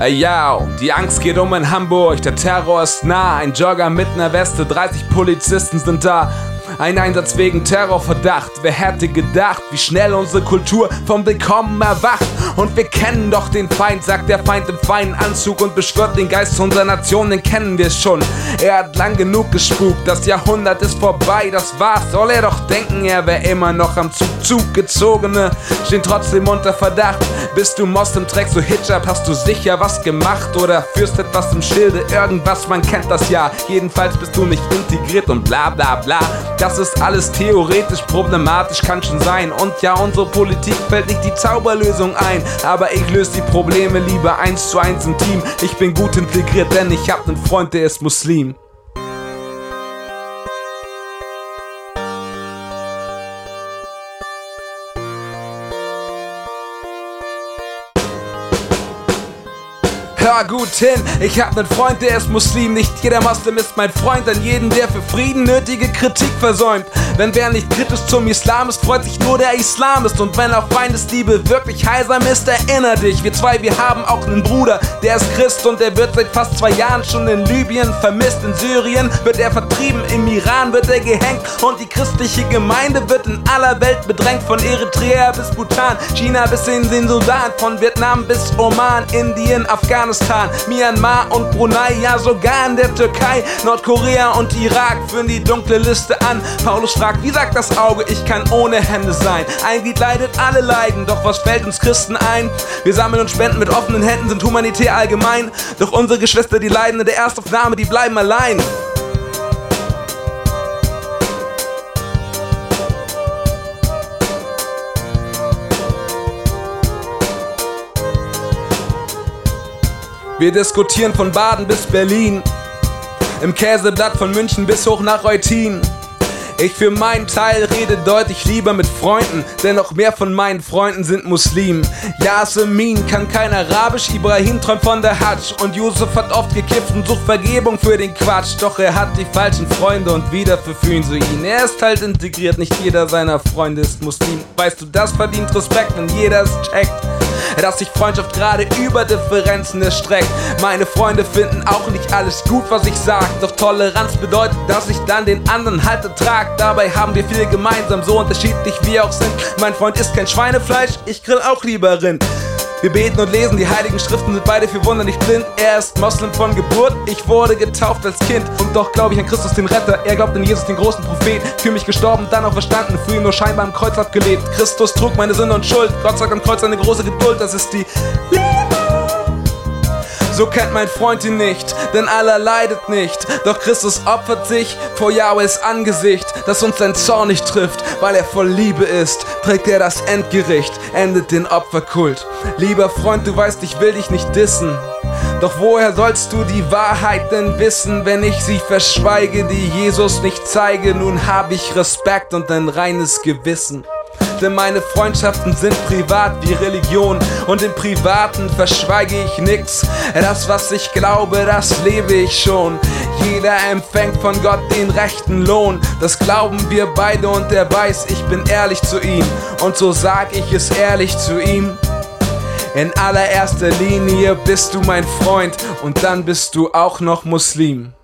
Ey, ja, die Angst geht um in Hamburg, der Terror ist nah. Ein Jogger mit ner Weste, 30 Polizisten sind da. Ein Einsatz wegen Terrorverdacht. Wer hätte gedacht, wie schnell unsere Kultur vom Willkommen erwacht? Und wir kennen doch den Feind, sagt der Feind im feinen Anzug und beschwört den Geist unserer Nation, den kennen wir schon. Er hat lang genug gespukt, das Jahrhundert ist vorbei, das war's. Soll er doch denken, er wär immer noch am Zug. Zuggezogene stehen trotzdem unter Verdacht. Bist du Moslem, trägst du Hijab, hast du sicher was gemacht oder führst etwas im Schilde, irgendwas, man kennt das ja. Jedenfalls bist du nicht integriert und bla bla bla. Das ist alles theoretisch problematisch, kann schon sein. Und ja, unsere Politik fällt nicht die Zauberlösung ein. Aber ich löse die Probleme lieber eins zu eins im Team. Ich bin gut integriert, denn ich hab nen Freund, der ist Muslim. Hör gut hin, ich hab nen Freund, der ist Muslim. Nicht jeder Moslem ist mein Freund, an jeden, der für Frieden nötige Kritik versäumt. Wenn wer nicht kritisch zum Islam ist, freut sich nur der Islam ist. Und wenn auch Feindesliebe wirklich heilsam ist, erinner dich. Wir zwei, wir haben auch nen Bruder, der ist Christ und der wird seit fast zwei Jahren schon in Libyen vermisst. In Syrien wird er vertrieben, im Iran wird er gehängt. Und die christliche Gemeinde wird in aller Welt bedrängt. Von Eritrea bis Bhutan, China bis in den Sudan, von Vietnam bis Oman, Indien, Afghanistan. Afghanistan, Myanmar und Brunei, ja sogar in der Türkei, Nordkorea und Irak führen die dunkle Liste an. Paulus fragt, wie sagt das Auge, ich kann ohne Hände sein. Ein Glied leidet, alle leiden, doch was fällt uns Christen ein? Wir sammeln und spenden mit offenen Händen, sind humanitär allgemein. Doch unsere Geschwister, die leiden in der Erstaufnahme, die bleiben allein. Wir diskutieren von Baden bis Berlin, im Käseblatt von München bis hoch nach Eutin. Ich für meinen Teil rede deutlich lieber mit Freunden, denn noch mehr von meinen Freunden sind Muslimen. Yasemin kann kein Arabisch, Ibrahim träumt von der Hajj und Yusuf hat oft gekifft und sucht Vergebung für den Quatsch. Doch er hat die falschen Freunde und wieder verführen sie ihn. Er ist halt integriert, nicht jeder seiner Freunde ist Muslim. Weißt du, das verdient Respekt, wenn jeder es checkt dass sich Freundschaft gerade über Differenzen erstreckt. Meine Freunde finden auch nicht alles gut, was ich sag. Doch Toleranz bedeutet, dass ich dann den anderen halt ertrag. Dabei haben wir viel gemeinsam, so unterschiedlich wir auch sind. Mein Freund isst kein Schweinefleisch, ich grill auch lieber Rind. Wir beten und lesen die heiligen Schriften, sind beide für Wunder nicht blind. Er ist Moslem von Geburt, ich wurde getauft als Kind. Und doch glaube ich an Christus den Retter, er glaubt an Jesus den großen Prophet. Für mich gestorben, dann auch verstanden, für ihn nur scheinbar am Kreuz abgelebt. Christus trug meine Sünde und Schuld, Gott sagt am Kreuz eine große Geduld, das ist die Liebe. So kennt mein Freund ihn nicht, denn aller leidet nicht. Doch Christus opfert sich vor Jahwes Angesicht, dass uns sein Zorn nicht trifft, weil er voll Liebe ist. Trägt er das Endgericht, endet den Opferkult. Lieber Freund, du weißt, ich will dich nicht dissen. Doch woher sollst du die Wahrheit denn wissen, wenn ich sie verschweige, die Jesus nicht zeige? Nun hab ich Respekt und ein reines Gewissen denn meine Freundschaften sind privat wie Religion und im Privaten verschweige ich nix. Das, was ich glaube, das lebe ich schon. Jeder empfängt von Gott den rechten Lohn. Das glauben wir beide und er weiß, ich bin ehrlich zu ihm. Und so sag ich es ehrlich zu ihm. In allererster Linie bist du mein Freund und dann bist du auch noch Muslim.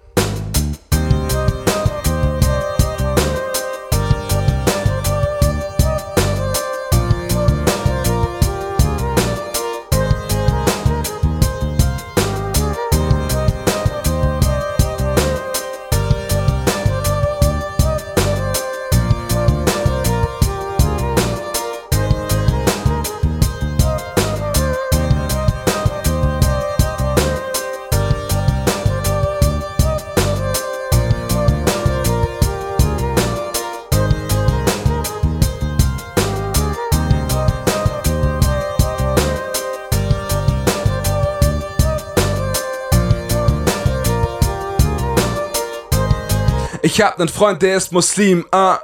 Ich hab nen Freund, der ist Muslim, ah.